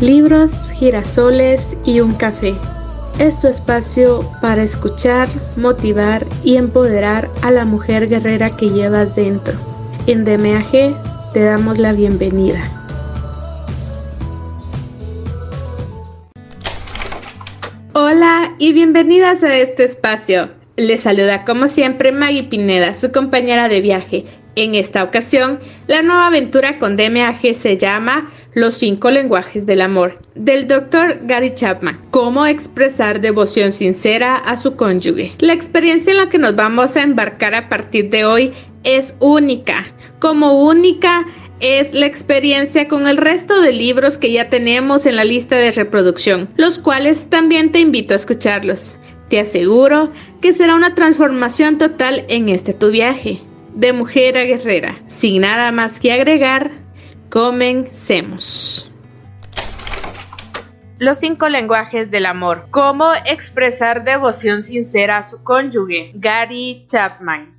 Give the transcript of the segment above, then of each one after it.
libros, girasoles y un café. Es tu espacio para escuchar, motivar y empoderar a la mujer guerrera que llevas dentro. En DMAG te damos la bienvenida. Hola y bienvenidas a este espacio. Les saluda como siempre Maggie Pineda, su compañera de viaje en esta ocasión, la nueva aventura con DMAG se llama Los cinco lenguajes del amor, del Dr. Gary Chapman. Cómo expresar devoción sincera a su cónyuge. La experiencia en la que nos vamos a embarcar a partir de hoy es única. Como única es la experiencia con el resto de libros que ya tenemos en la lista de reproducción, los cuales también te invito a escucharlos. Te aseguro que será una transformación total en este tu viaje de mujer a guerrera. Sin nada más que agregar, comencemos. Los cinco lenguajes del amor. Cómo expresar devoción sincera a su cónyuge. Gary Chapman.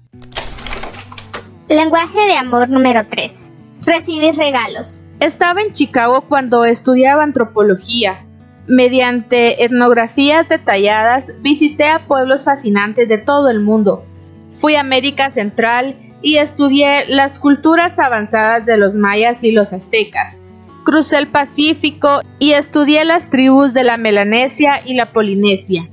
Lenguaje de amor número 3. Recibir regalos. Estaba en Chicago cuando estudiaba antropología. Mediante etnografías detalladas visité a pueblos fascinantes de todo el mundo Fui a América Central y estudié las culturas avanzadas de los mayas y los aztecas. Crucé el Pacífico y estudié las tribus de la Melanesia y la Polinesia.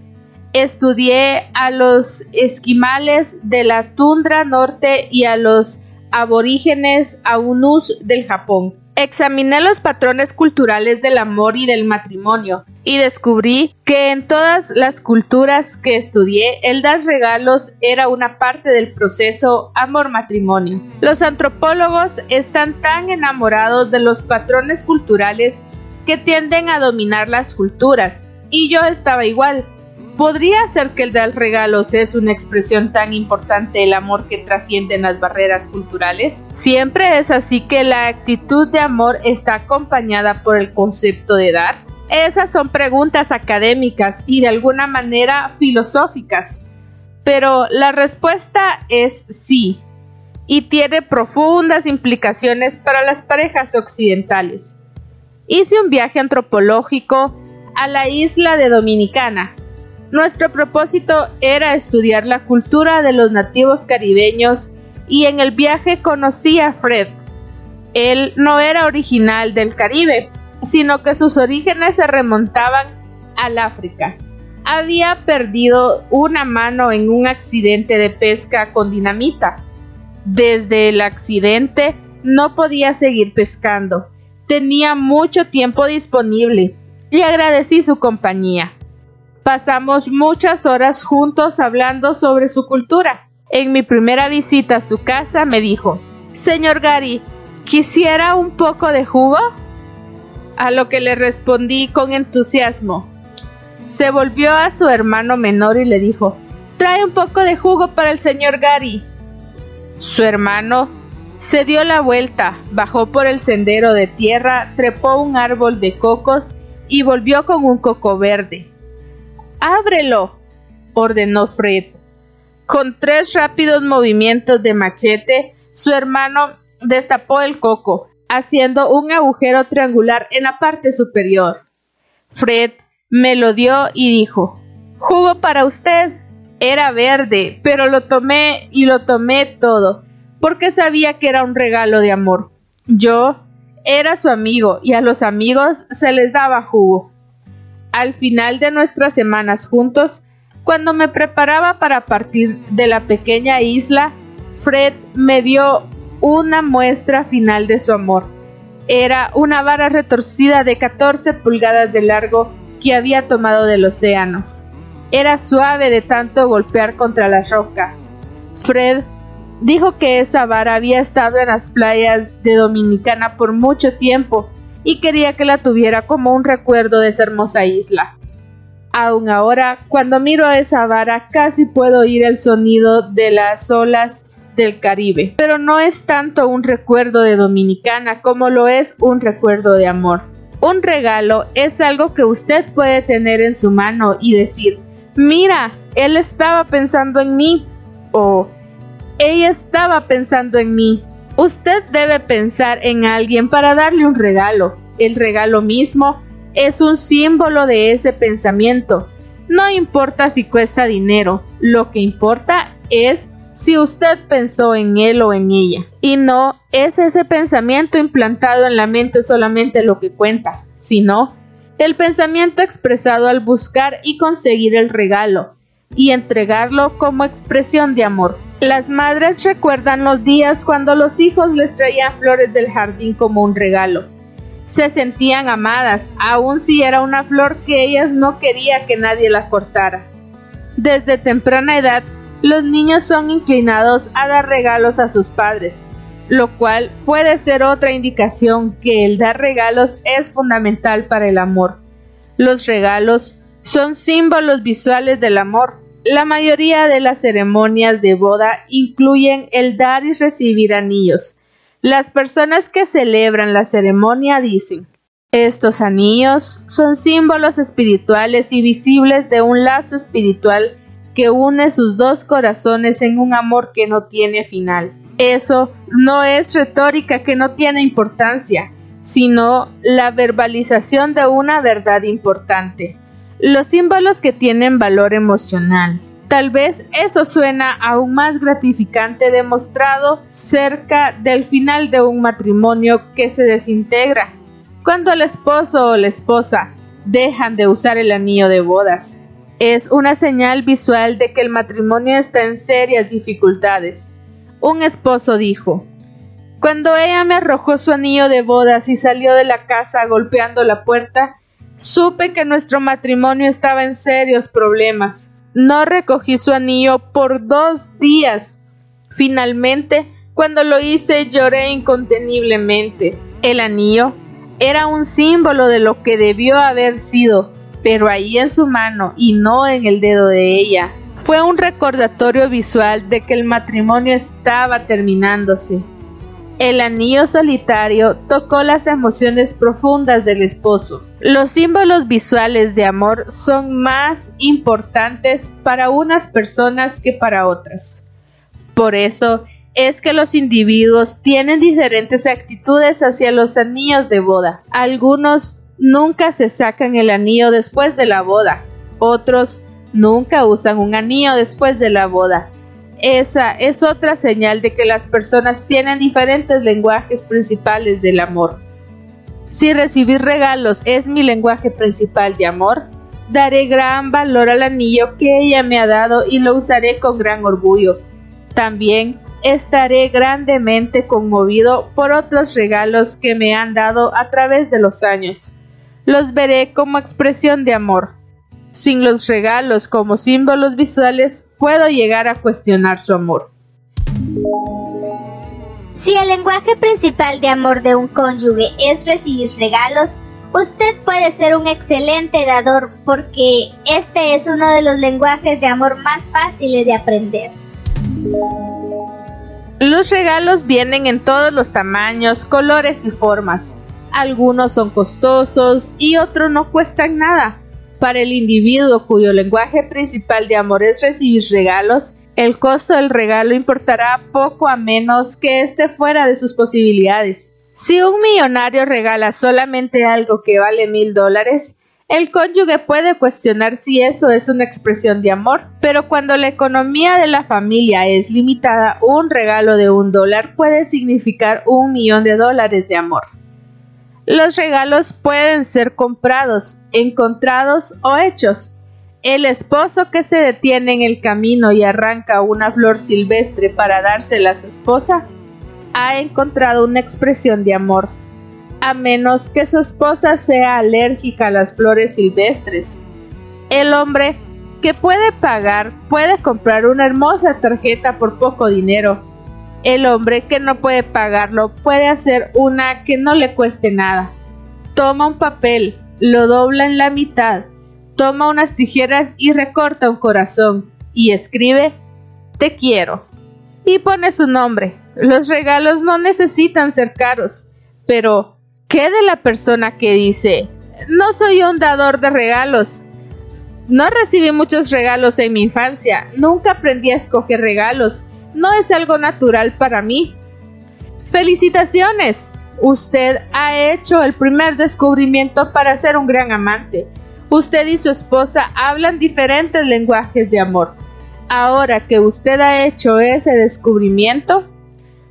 Estudié a los esquimales de la tundra norte y a los aborígenes aunus del Japón. Examiné los patrones culturales del amor y del matrimonio y descubrí que en todas las culturas que estudié el dar regalos era una parte del proceso amor-matrimonio. Los antropólogos están tan enamorados de los patrones culturales que tienden a dominar las culturas y yo estaba igual. ¿Podría ser que el dar regalos es una expresión tan importante del amor que trasciende las barreras culturales? Siempre es así que la actitud de amor está acompañada por el concepto de dar. Esas son preguntas académicas y de alguna manera filosóficas. Pero la respuesta es sí, y tiene profundas implicaciones para las parejas occidentales. Hice un viaje antropológico a la isla de Dominicana, nuestro propósito era estudiar la cultura de los nativos caribeños y en el viaje conocí a Fred. Él no era original del Caribe, sino que sus orígenes se remontaban al África. Había perdido una mano en un accidente de pesca con dinamita. Desde el accidente no podía seguir pescando. Tenía mucho tiempo disponible y agradecí su compañía. Pasamos muchas horas juntos hablando sobre su cultura. En mi primera visita a su casa me dijo, Señor Gary, ¿quisiera un poco de jugo? A lo que le respondí con entusiasmo. Se volvió a su hermano menor y le dijo, Trae un poco de jugo para el señor Gary. Su hermano se dio la vuelta, bajó por el sendero de tierra, trepó un árbol de cocos y volvió con un coco verde. ¡Ábrelo! ordenó Fred. Con tres rápidos movimientos de machete, su hermano destapó el coco, haciendo un agujero triangular en la parte superior. Fred me lo dio y dijo, Jugo para usted. Era verde, pero lo tomé y lo tomé todo, porque sabía que era un regalo de amor. Yo era su amigo y a los amigos se les daba jugo. Al final de nuestras semanas juntos, cuando me preparaba para partir de la pequeña isla, Fred me dio una muestra final de su amor. Era una vara retorcida de 14 pulgadas de largo que había tomado del océano. Era suave de tanto golpear contra las rocas. Fred dijo que esa vara había estado en las playas de Dominicana por mucho tiempo y quería que la tuviera como un recuerdo de esa hermosa isla. Aún ahora, cuando miro a esa vara, casi puedo oír el sonido de las olas del Caribe. Pero no es tanto un recuerdo de Dominicana como lo es un recuerdo de amor. Un regalo es algo que usted puede tener en su mano y decir, mira, él estaba pensando en mí o ella estaba pensando en mí. Usted debe pensar en alguien para darle un regalo. El regalo mismo es un símbolo de ese pensamiento. No importa si cuesta dinero, lo que importa es si usted pensó en él o en ella. Y no es ese pensamiento implantado en la mente solamente lo que cuenta, sino el pensamiento expresado al buscar y conseguir el regalo y entregarlo como expresión de amor. Las madres recuerdan los días cuando los hijos les traían flores del jardín como un regalo. Se sentían amadas, aun si era una flor que ellas no quería que nadie la cortara. Desde temprana edad los niños son inclinados a dar regalos a sus padres, lo cual puede ser otra indicación que el dar regalos es fundamental para el amor. Los regalos son símbolos visuales del amor. La mayoría de las ceremonias de boda incluyen el dar y recibir anillos. Las personas que celebran la ceremonia dicen, estos anillos son símbolos espirituales y visibles de un lazo espiritual que une sus dos corazones en un amor que no tiene final. Eso no es retórica que no tiene importancia, sino la verbalización de una verdad importante. Los símbolos que tienen valor emocional. Tal vez eso suena aún más gratificante demostrado cerca del final de un matrimonio que se desintegra, cuando el esposo o la esposa dejan de usar el anillo de bodas es una señal visual de que el matrimonio está en serias dificultades. Un esposo dijo, Cuando ella me arrojó su anillo de bodas y salió de la casa golpeando la puerta, supe que nuestro matrimonio estaba en serios problemas. No recogí su anillo por dos días. Finalmente, cuando lo hice, lloré inconteniblemente. El anillo era un símbolo de lo que debió haber sido, pero ahí en su mano y no en el dedo de ella. Fue un recordatorio visual de que el matrimonio estaba terminándose. El anillo solitario tocó las emociones profundas del esposo. Los símbolos visuales de amor son más importantes para unas personas que para otras. Por eso es que los individuos tienen diferentes actitudes hacia los anillos de boda. Algunos nunca se sacan el anillo después de la boda. Otros nunca usan un anillo después de la boda. Esa es otra señal de que las personas tienen diferentes lenguajes principales del amor. Si recibir regalos es mi lenguaje principal de amor, daré gran valor al anillo que ella me ha dado y lo usaré con gran orgullo. También estaré grandemente conmovido por otros regalos que me han dado a través de los años los veré como expresión de amor. Sin los regalos como símbolos visuales, puedo llegar a cuestionar su amor. Si el lenguaje principal de amor de un cónyuge es recibir regalos, usted puede ser un excelente dador porque este es uno de los lenguajes de amor más fáciles de aprender. Los regalos vienen en todos los tamaños, colores y formas. Algunos son costosos y otros no cuestan nada. Para el individuo cuyo lenguaje principal de amor es recibir regalos, el costo del regalo importará poco a menos que esté fuera de sus posibilidades. Si un millonario regala solamente algo que vale mil dólares, el cónyuge puede cuestionar si eso es una expresión de amor, pero cuando la economía de la familia es limitada, un regalo de un dólar puede significar un millón de dólares de amor. Los regalos pueden ser comprados, encontrados o hechos. El esposo que se detiene en el camino y arranca una flor silvestre para dársela a su esposa, ha encontrado una expresión de amor, a menos que su esposa sea alérgica a las flores silvestres. El hombre que puede pagar puede comprar una hermosa tarjeta por poco dinero el hombre que no puede pagarlo puede hacer una que no le cueste nada. Toma un papel, lo dobla en la mitad, toma unas tijeras y recorta un corazón y escribe Te quiero. Y pone su nombre. Los regalos no necesitan ser caros. Pero, ¿qué de la persona que dice No soy un dador de regalos? No recibí muchos regalos en mi infancia, nunca aprendí a escoger regalos no es algo natural para mí. Felicitaciones, Usted ha hecho el primer descubrimiento para ser un gran amante. Usted y su esposa hablan diferentes lenguajes de amor. Ahora que usted ha hecho ese descubrimiento,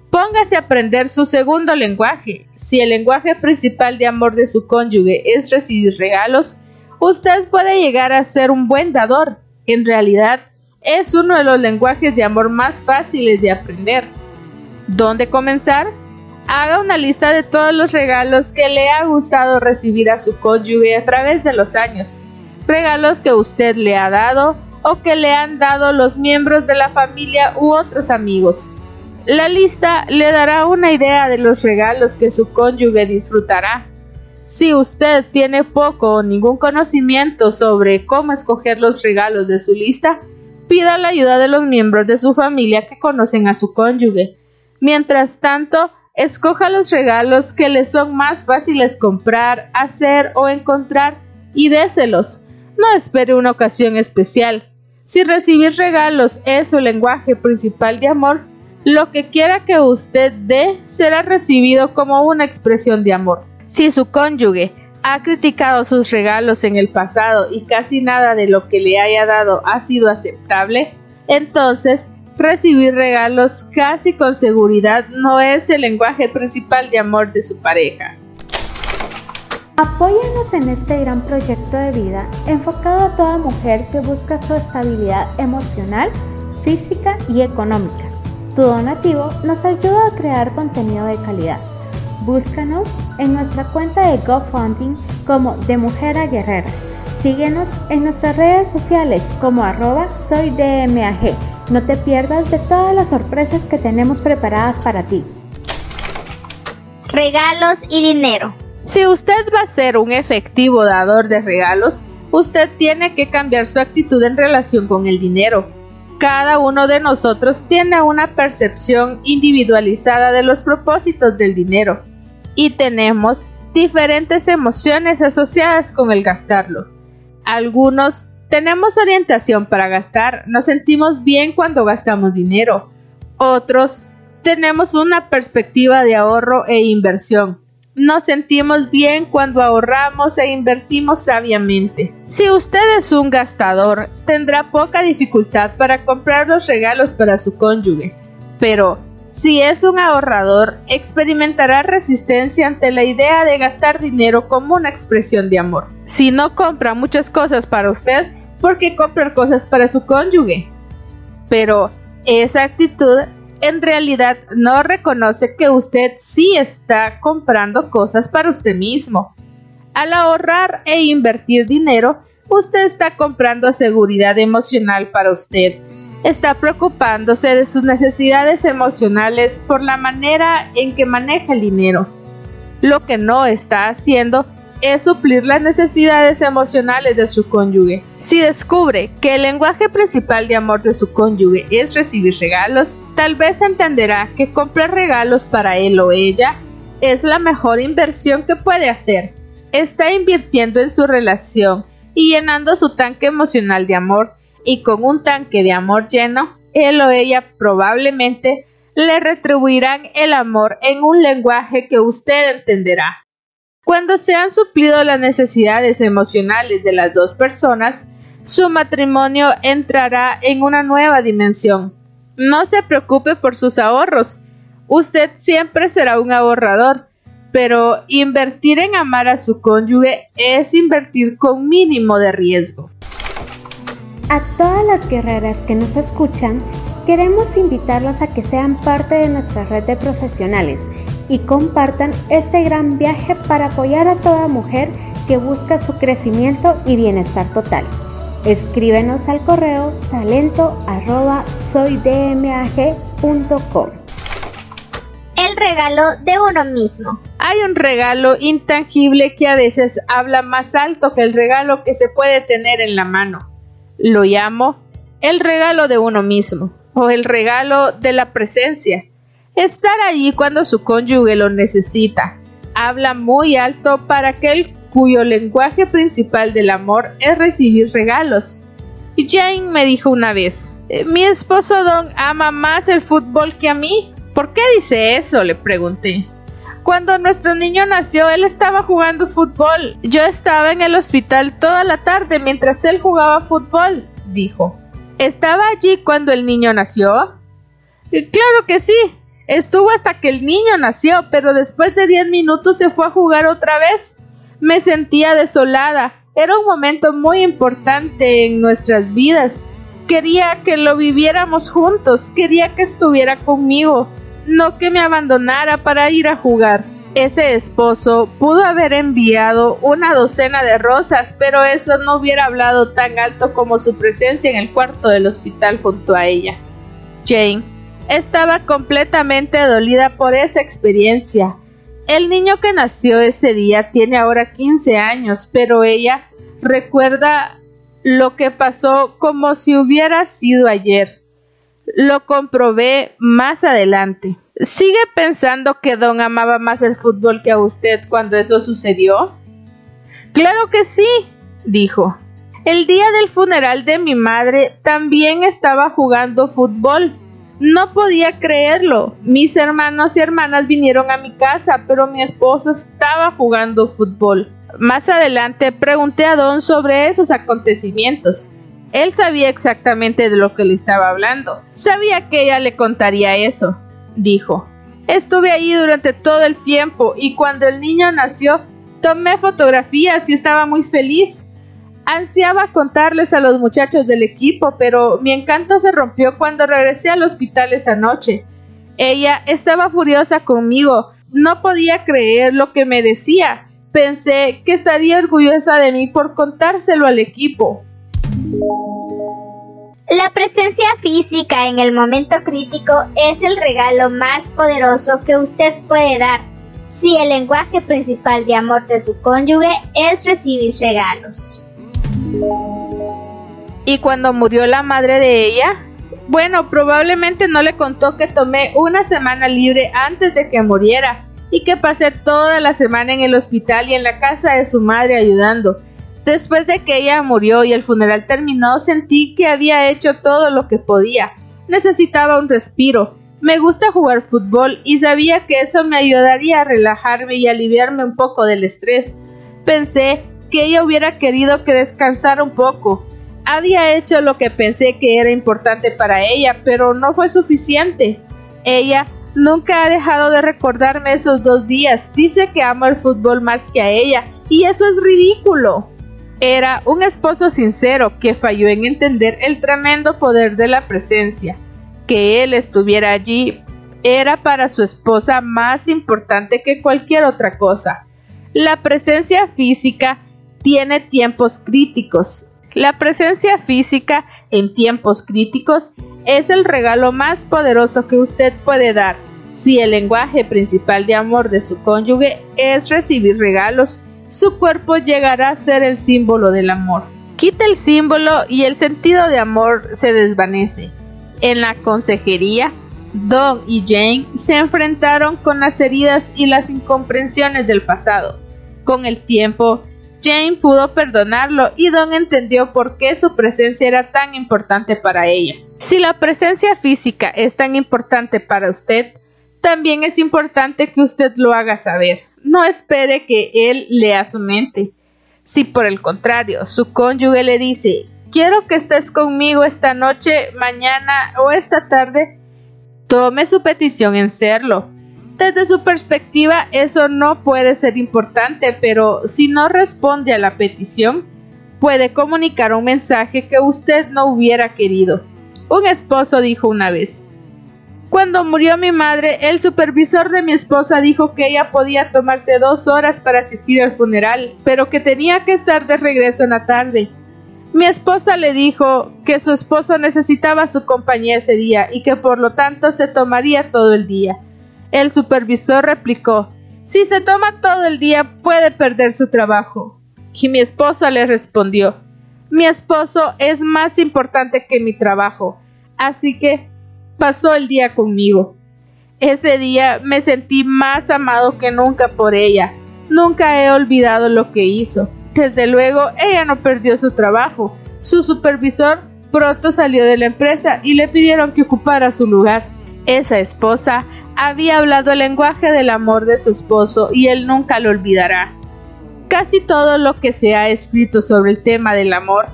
póngase a aprender su segundo lenguaje. Si el lenguaje principal de amor de su cónyuge es recibir regalos, usted puede llegar a ser un buen dador. En realidad, es uno de los lenguajes de amor más fáciles de aprender. ¿Dónde comenzar? Haga una lista de todos los regalos que le ha gustado recibir a su cónyuge a través de los años. Regalos que usted le ha dado o que le han dado los miembros de la familia u otros amigos. La lista le dará una idea de los regalos que su cónyuge disfrutará. Si usted tiene poco o ningún conocimiento sobre cómo escoger los regalos de su lista, pida la ayuda de los miembros de su familia que conocen a su cónyuge. Mientras tanto, Escoja los regalos que le son más fáciles comprar, hacer o encontrar y déselos. No espere una ocasión especial. Si recibir regalos es su lenguaje principal de amor, lo que quiera que usted dé será recibido como una expresión de amor. Si su cónyuge ha criticado sus regalos en el pasado y casi nada de lo que le haya dado ha sido aceptable, entonces recibir regalos casi con seguridad no es el lenguaje principal de amor de su pareja. Apóyanos en este gran proyecto de vida enfocado a toda mujer que busca su estabilidad emocional, física y económica. Tu donativo nos ayuda a crear contenido de calidad. Búscanos en nuestra cuenta de GoFundMe como De Mujer a Guerrera. Síguenos en nuestras redes sociales como arroba soydmag no te pierdas de todas las sorpresas que tenemos preparadas para ti. Regalos y dinero. Si usted va a ser un efectivo dador de regalos, usted tiene que cambiar su actitud en relación con el dinero. Cada uno de nosotros tiene una percepción individualizada de los propósitos del dinero y tenemos diferentes emociones asociadas con el gastarlo. Algunos tenemos orientación para gastar, nos sentimos bien cuando gastamos dinero. Otros tenemos una perspectiva de ahorro e inversión. Nos sentimos bien cuando ahorramos e invertimos sabiamente. Si usted es un gastador, tendrá poca dificultad para comprar los regalos para su cónyuge. Pero si es un ahorrador, experimentará resistencia ante la idea de gastar dinero como una expresión de amor. Si no compra muchas cosas para usted, ¿por qué comprar cosas para su cónyuge? Pero esa actitud en realidad no reconoce que usted sí está comprando cosas para usted mismo. Al ahorrar e invertir dinero, usted está comprando seguridad emocional para usted está preocupándose de sus necesidades emocionales por la manera en que maneja el dinero. Lo que no está haciendo es suplir las necesidades emocionales de su cónyuge. Si descubre que el lenguaje principal de amor de su cónyuge es recibir regalos, tal vez entenderá que comprar regalos para él o ella es la mejor inversión que puede hacer. Está invirtiendo en su relación y llenando su tanque emocional de amor y con un tanque de amor lleno, él o ella probablemente le retribuirán el amor en un lenguaje que usted entenderá. Cuando se han suplido las necesidades emocionales de las dos personas, su matrimonio entrará en una nueva dimensión. No se preocupe por sus ahorros. Usted siempre será un ahorrador, pero invertir en amar a su cónyuge es invertir con mínimo de riesgo. A todas las guerreras que nos escuchan, queremos invitarlas a que sean parte de nuestra red de profesionales y compartan este gran viaje para apoyar a toda mujer que busca su crecimiento y bienestar total. Escríbenos al correo talento El regalo de uno mismo. Hay un regalo intangible que a veces habla más alto que el regalo que se puede tener en la mano. Lo llamo el regalo de uno mismo o el regalo de la presencia. Estar allí cuando su cónyuge lo necesita. Habla muy alto para aquel cuyo lenguaje principal del amor es recibir regalos. Jane me dijo una vez, eh, mi esposo Don ama más el fútbol que a mí. ¿Por qué dice eso? le pregunté. Cuando nuestro niño nació, él estaba jugando fútbol. Yo estaba en el hospital toda la tarde mientras él jugaba fútbol, dijo. ¿Estaba allí cuando el niño nació? Claro que sí. Estuvo hasta que el niño nació, pero después de diez minutos se fue a jugar otra vez. Me sentía desolada. Era un momento muy importante en nuestras vidas. Quería que lo viviéramos juntos, quería que estuviera conmigo, no que me abandonara para ir a jugar. Ese esposo pudo haber enviado una docena de rosas, pero eso no hubiera hablado tan alto como su presencia en el cuarto del hospital junto a ella. Jane estaba completamente dolida por esa experiencia. El niño que nació ese día tiene ahora 15 años, pero ella recuerda lo que pasó como si hubiera sido ayer. Lo comprobé más adelante. ¿Sigue pensando que Don amaba más el fútbol que a usted cuando eso sucedió? Claro que sí, dijo. El día del funeral de mi madre también estaba jugando fútbol. No podía creerlo. Mis hermanos y hermanas vinieron a mi casa, pero mi esposo estaba jugando fútbol. Más adelante pregunté a Don sobre esos acontecimientos. Él sabía exactamente de lo que le estaba hablando. Sabía que ella le contaría eso, dijo. Estuve ahí durante todo el tiempo y cuando el niño nació tomé fotografías y estaba muy feliz. Ansiaba contarles a los muchachos del equipo, pero mi encanto se rompió cuando regresé al hospital esa noche. Ella estaba furiosa conmigo, no podía creer lo que me decía Pensé que estaría orgullosa de mí por contárselo al equipo. La presencia física en el momento crítico es el regalo más poderoso que usted puede dar si el lenguaje principal de amor de su cónyuge es recibir regalos. ¿Y cuando murió la madre de ella? Bueno, probablemente no le contó que tomé una semana libre antes de que muriera y que pasé toda la semana en el hospital y en la casa de su madre ayudando. Después de que ella murió y el funeral terminó, sentí que había hecho todo lo que podía. Necesitaba un respiro. Me gusta jugar fútbol y sabía que eso me ayudaría a relajarme y aliviarme un poco del estrés. Pensé que ella hubiera querido que descansara un poco. Había hecho lo que pensé que era importante para ella, pero no fue suficiente. Ella Nunca ha dejado de recordarme esos dos días. Dice que amo el fútbol más que a ella. Y eso es ridículo. Era un esposo sincero que falló en entender el tremendo poder de la presencia. Que él estuviera allí era para su esposa más importante que cualquier otra cosa. La presencia física tiene tiempos críticos. La presencia física en tiempos críticos es el regalo más poderoso que usted puede dar si el lenguaje principal de amor de su cónyuge es recibir regalos, su cuerpo llegará a ser el símbolo del amor. Quita el símbolo y el sentido de amor se desvanece. En la consejería, Don y Jane se enfrentaron con las heridas y las incomprensiones del pasado. Con el tiempo, Jane pudo perdonarlo y Don entendió por qué su presencia era tan importante para ella. Si la presencia física es tan importante para usted, también es importante que usted lo haga saber. No espere que él lea su mente. Si por el contrario su cónyuge le dice quiero que estés conmigo esta noche, mañana o esta tarde, tome su petición en serlo. Desde su perspectiva eso no puede ser importante, pero si no responde a la petición, puede comunicar un mensaje que usted no hubiera querido. Un esposo dijo una vez, cuando murió mi madre, el supervisor de mi esposa dijo que ella podía tomarse dos horas para asistir al funeral, pero que tenía que estar de regreso en la tarde. Mi esposa le dijo que su esposo necesitaba su compañía ese día y que por lo tanto se tomaría todo el día. El supervisor replicó, si se toma todo el día puede perder su trabajo. Y mi esposa le respondió, mi esposo es más importante que mi trabajo, así que pasó el día conmigo. Ese día me sentí más amado que nunca por ella. Nunca he olvidado lo que hizo. Desde luego, ella no perdió su trabajo. Su supervisor pronto salió de la empresa y le pidieron que ocupara su lugar. Esa esposa había hablado el lenguaje del amor de su esposo y él nunca lo olvidará. Casi todo lo que se ha escrito sobre el tema del amor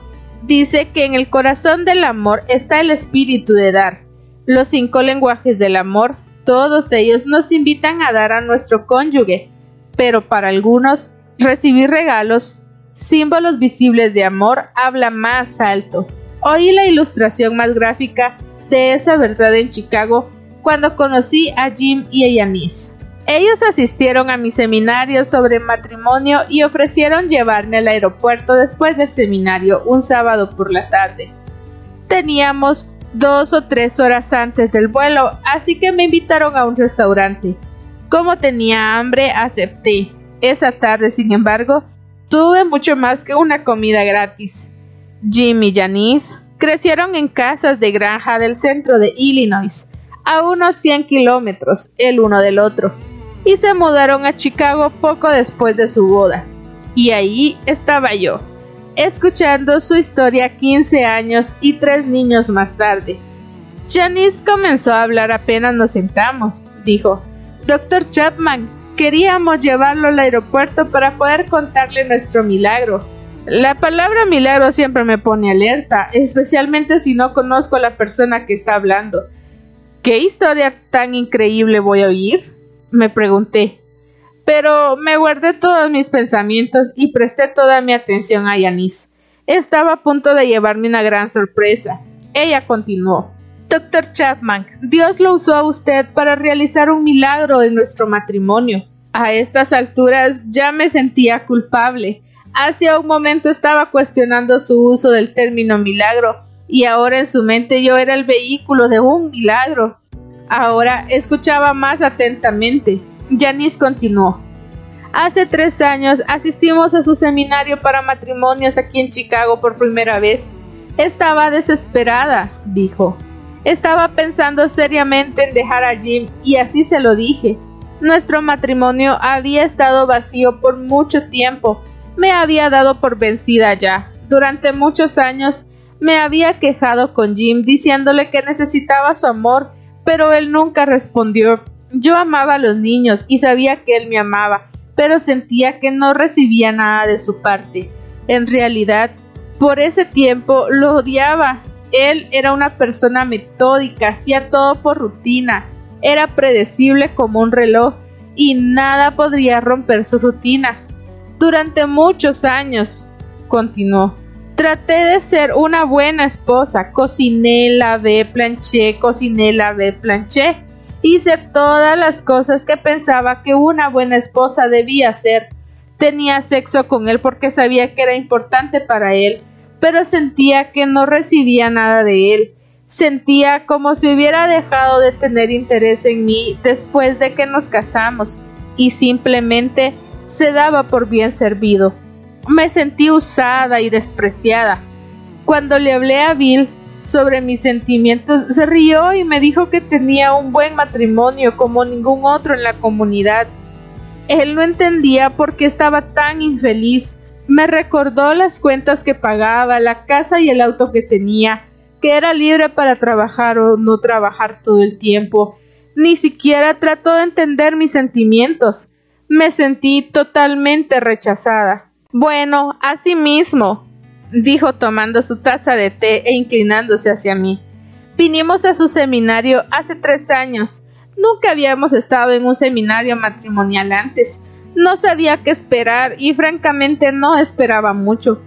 dice que en el corazón del amor está el espíritu de dar. Los cinco lenguajes del amor, todos ellos nos invitan a dar a nuestro cónyuge, pero para algunos recibir regalos, símbolos visibles de amor, habla más alto. Oí la ilustración más gráfica de esa verdad en Chicago cuando conocí a Jim y a Yanis. Ellos asistieron a mi seminario sobre matrimonio y ofrecieron llevarme al aeropuerto después del seminario un sábado por la tarde. Teníamos dos o tres horas antes del vuelo, así que me invitaron a un restaurante. Como tenía hambre, acepté. Esa tarde, sin embargo, tuve mucho más que una comida gratis. Jim y Janice crecieron en casas de granja del centro de Illinois, a unos 100 kilómetros el uno del otro, y se mudaron a Chicago poco después de su boda. Y ahí estaba yo, escuchando su historia 15 años y tres niños más tarde. Janice comenzó a hablar apenas nos sentamos. Dijo, Doctor Chapman, queríamos llevarlo al aeropuerto para poder contarle nuestro milagro. La palabra milagro siempre me pone alerta, especialmente si no conozco a la persona que está hablando. ¿Qué historia tan increíble voy a oír? me pregunté. Pero me guardé todos mis pensamientos y presté toda mi atención a Yanis. Estaba a punto de llevarme una gran sorpresa. Ella continuó. Doctor Chapman, Dios lo usó a usted para realizar un milagro en nuestro matrimonio. A estas alturas ya me sentía culpable. Hace un momento estaba cuestionando su uso del término milagro y ahora en su mente yo era el vehículo de un milagro. Ahora escuchaba más atentamente. Janice continuó. Hace tres años asistimos a su seminario para matrimonios aquí en Chicago por primera vez. Estaba desesperada, dijo. Estaba pensando seriamente en dejar a Jim y así se lo dije. Nuestro matrimonio había estado vacío por mucho tiempo. Me había dado por vencida ya. Durante muchos años me había quejado con Jim diciéndole que necesitaba su amor, pero él nunca respondió. Yo amaba a los niños y sabía que él me amaba, pero sentía que no recibía nada de su parte. En realidad, por ese tiempo lo odiaba. Él era una persona metódica, hacía todo por rutina, era predecible como un reloj y nada podría romper su rutina. Durante muchos años, continuó, Traté de ser una buena esposa. Cociné, lavé, planché, cociné, lavé, planché. Hice todas las cosas que pensaba que una buena esposa debía hacer. Tenía sexo con él porque sabía que era importante para él, pero sentía que no recibía nada de él. Sentía como si hubiera dejado de tener interés en mí después de que nos casamos y simplemente se daba por bien servido. Me sentí usada y despreciada. Cuando le hablé a Bill sobre mis sentimientos, se rió y me dijo que tenía un buen matrimonio como ningún otro en la comunidad. Él no entendía por qué estaba tan infeliz. Me recordó las cuentas que pagaba, la casa y el auto que tenía, que era libre para trabajar o no trabajar todo el tiempo. Ni siquiera trató de entender mis sentimientos. Me sentí totalmente rechazada. Bueno, así mismo, dijo tomando su taza de té e inclinándose hacia mí. Vinimos a su seminario hace tres años. Nunca habíamos estado en un seminario matrimonial antes. No sabía qué esperar y francamente no esperaba mucho.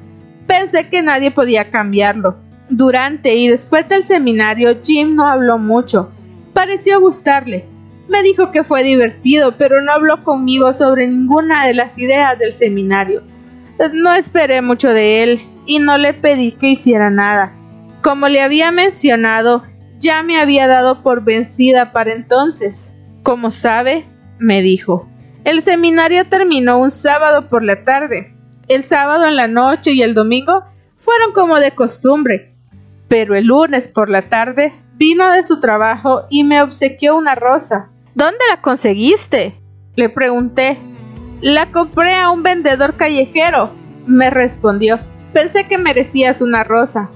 Pensé que nadie podía cambiarlo. Durante y después del seminario Jim no habló mucho. Pareció gustarle. Me dijo que fue divertido, pero no habló conmigo sobre ninguna de las ideas del seminario. No esperé mucho de él y no le pedí que hiciera nada. Como le había mencionado, ya me había dado por vencida para entonces. Como sabe, me dijo, el seminario terminó un sábado por la tarde. El sábado en la noche y el domingo fueron como de costumbre, pero el lunes por la tarde vino de su trabajo y me obsequió una rosa. ¿Dónde la conseguiste? Le pregunté. La compré a un vendedor callejero, me respondió. Pensé que merecías una rosa.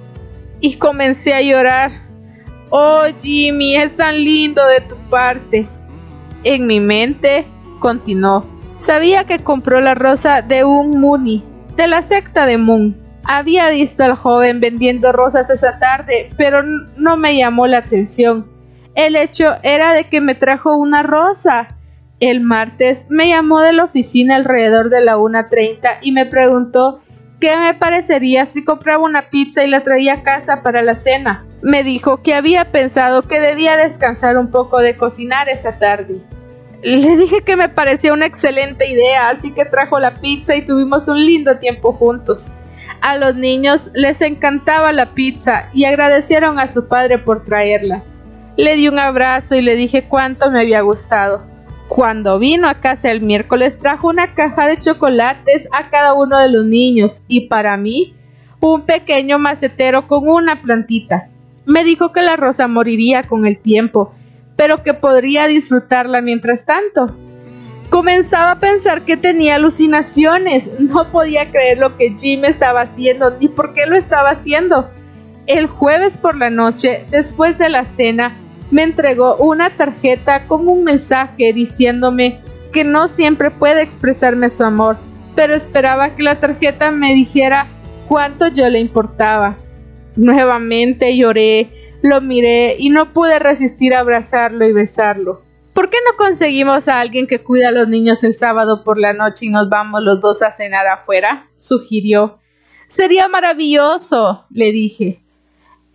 Y comencé a llorar. Oh, Jimmy, es tan lindo de tu parte. En mi mente, continuó. Sabía que compró la rosa de un Muni, de la secta de Moon. Había visto al joven vendiendo rosas esa tarde, pero no me llamó la atención. El hecho era de que me trajo una rosa. El martes me llamó de la oficina alrededor de la 1.30 y me preguntó qué me parecería si compraba una pizza y la traía a casa para la cena. Me dijo que había pensado que debía descansar un poco de cocinar esa tarde. Le dije que me parecía una excelente idea, así que trajo la pizza y tuvimos un lindo tiempo juntos. A los niños les encantaba la pizza y agradecieron a su padre por traerla. Le di un abrazo y le dije cuánto me había gustado. Cuando vino a casa el miércoles trajo una caja de chocolates a cada uno de los niños y para mí un pequeño macetero con una plantita. Me dijo que la rosa moriría con el tiempo pero que podría disfrutarla mientras tanto. Comenzaba a pensar que tenía alucinaciones. No podía creer lo que Jim estaba haciendo ni por qué lo estaba haciendo. El jueves por la noche, después de la cena, me entregó una tarjeta con un mensaje diciéndome que no siempre puede expresarme su amor, pero esperaba que la tarjeta me dijera cuánto yo le importaba. Nuevamente lloré lo miré y no pude resistir a abrazarlo y besarlo. ¿Por qué no conseguimos a alguien que cuida a los niños el sábado por la noche y nos vamos los dos a cenar afuera? sugirió. Sería maravilloso, le dije.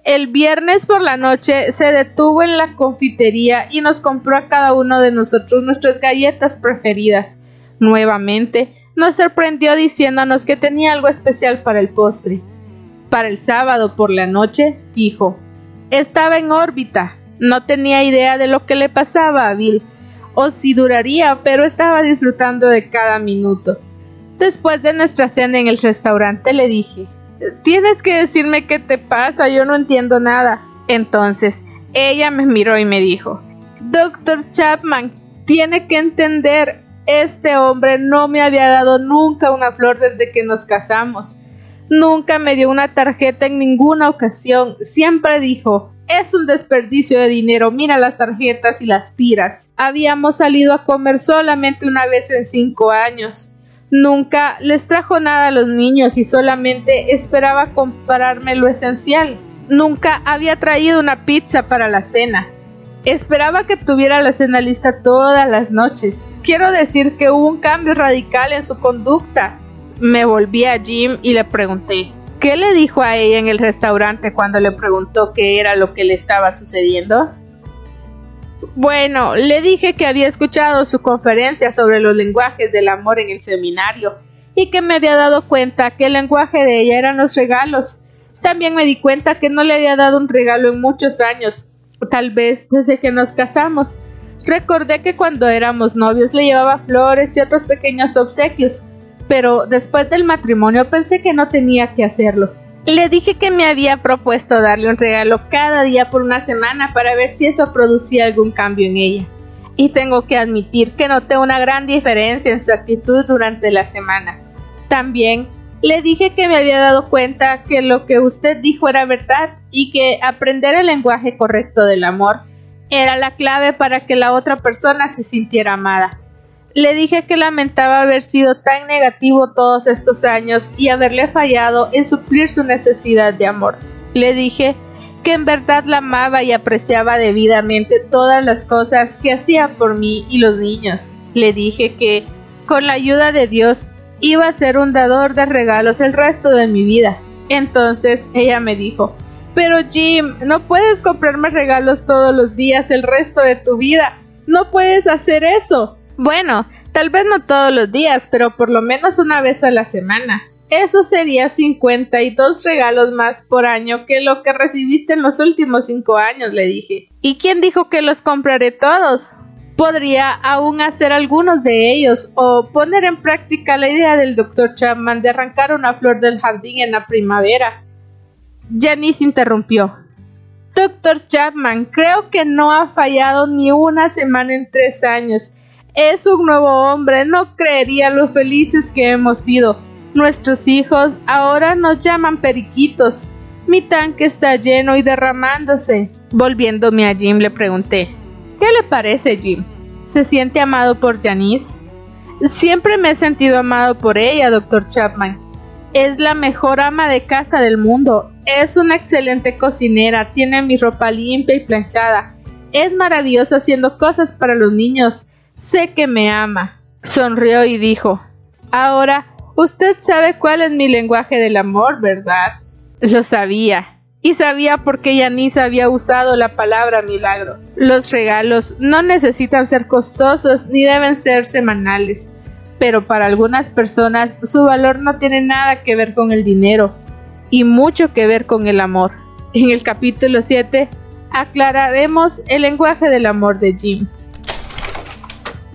El viernes por la noche se detuvo en la confitería y nos compró a cada uno de nosotros nuestras galletas preferidas. Nuevamente nos sorprendió diciéndonos que tenía algo especial para el postre. Para el sábado por la noche, dijo, estaba en órbita. No tenía idea de lo que le pasaba a Bill o si duraría, pero estaba disfrutando de cada minuto. Después de nuestra cena en el restaurante le dije, tienes que decirme qué te pasa, yo no entiendo nada. Entonces, ella me miró y me dijo, Doctor Chapman, tiene que entender, este hombre no me había dado nunca una flor desde que nos casamos. Nunca me dio una tarjeta en ninguna ocasión. Siempre dijo, es un desperdicio de dinero, mira las tarjetas y las tiras. Habíamos salido a comer solamente una vez en cinco años. Nunca les trajo nada a los niños y solamente esperaba comprarme lo esencial. Nunca había traído una pizza para la cena. Esperaba que tuviera la cena lista todas las noches. Quiero decir que hubo un cambio radical en su conducta. Me volví a Jim y le pregunté, ¿qué le dijo a ella en el restaurante cuando le preguntó qué era lo que le estaba sucediendo? Bueno, le dije que había escuchado su conferencia sobre los lenguajes del amor en el seminario y que me había dado cuenta que el lenguaje de ella eran los regalos. También me di cuenta que no le había dado un regalo en muchos años, tal vez desde que nos casamos. Recordé que cuando éramos novios le llevaba flores y otros pequeños obsequios, pero después del matrimonio pensé que no tenía que hacerlo. Le dije que me había propuesto darle un regalo cada día por una semana para ver si eso producía algún cambio en ella. Y tengo que admitir que noté una gran diferencia en su actitud durante la semana. También le dije que me había dado cuenta que lo que usted dijo era verdad y que aprender el lenguaje correcto del amor era la clave para que la otra persona se sintiera amada. Le dije que lamentaba haber sido tan negativo todos estos años y haberle fallado en suplir su necesidad de amor. Le dije que en verdad la amaba y apreciaba debidamente todas las cosas que hacía por mí y los niños. Le dije que, con la ayuda de Dios, iba a ser un dador de regalos el resto de mi vida. Entonces ella me dijo, pero Jim, no puedes comprarme regalos todos los días el resto de tu vida. No puedes hacer eso. Bueno, tal vez no todos los días, pero por lo menos una vez a la semana. Eso sería 52 regalos más por año que lo que recibiste en los últimos 5 años, le dije. ¿Y quién dijo que los compraré todos? Podría aún hacer algunos de ellos o poner en práctica la idea del Dr. Chapman de arrancar una flor del jardín en la primavera. Janice interrumpió. Dr. Chapman, creo que no ha fallado ni una semana en tres años es un nuevo hombre, no creería lo felices que hemos sido. Nuestros hijos ahora nos llaman periquitos. Mi tanque está lleno y derramándose. Volviéndome a Jim le pregunté, ¿qué le parece Jim? se siente amado por Janice? Siempre me he sentido amado por ella, doctor Chapman. Es la mejor ama de casa del mundo. Es una excelente cocinera, tiene mi ropa limpia y planchada. Es maravillosa haciendo cosas para los niños. Sé que me ama. Sonrió y dijo, Ahora, usted sabe cuál es mi lenguaje del amor, ¿verdad? Lo sabía y sabía por qué Yanis había usado la palabra milagro. Los regalos no necesitan ser costosos ni deben ser semanales, pero para algunas personas su valor no tiene nada que ver con el dinero y mucho que ver con el amor. En el capítulo 7 aclararemos el lenguaje del amor de Jim.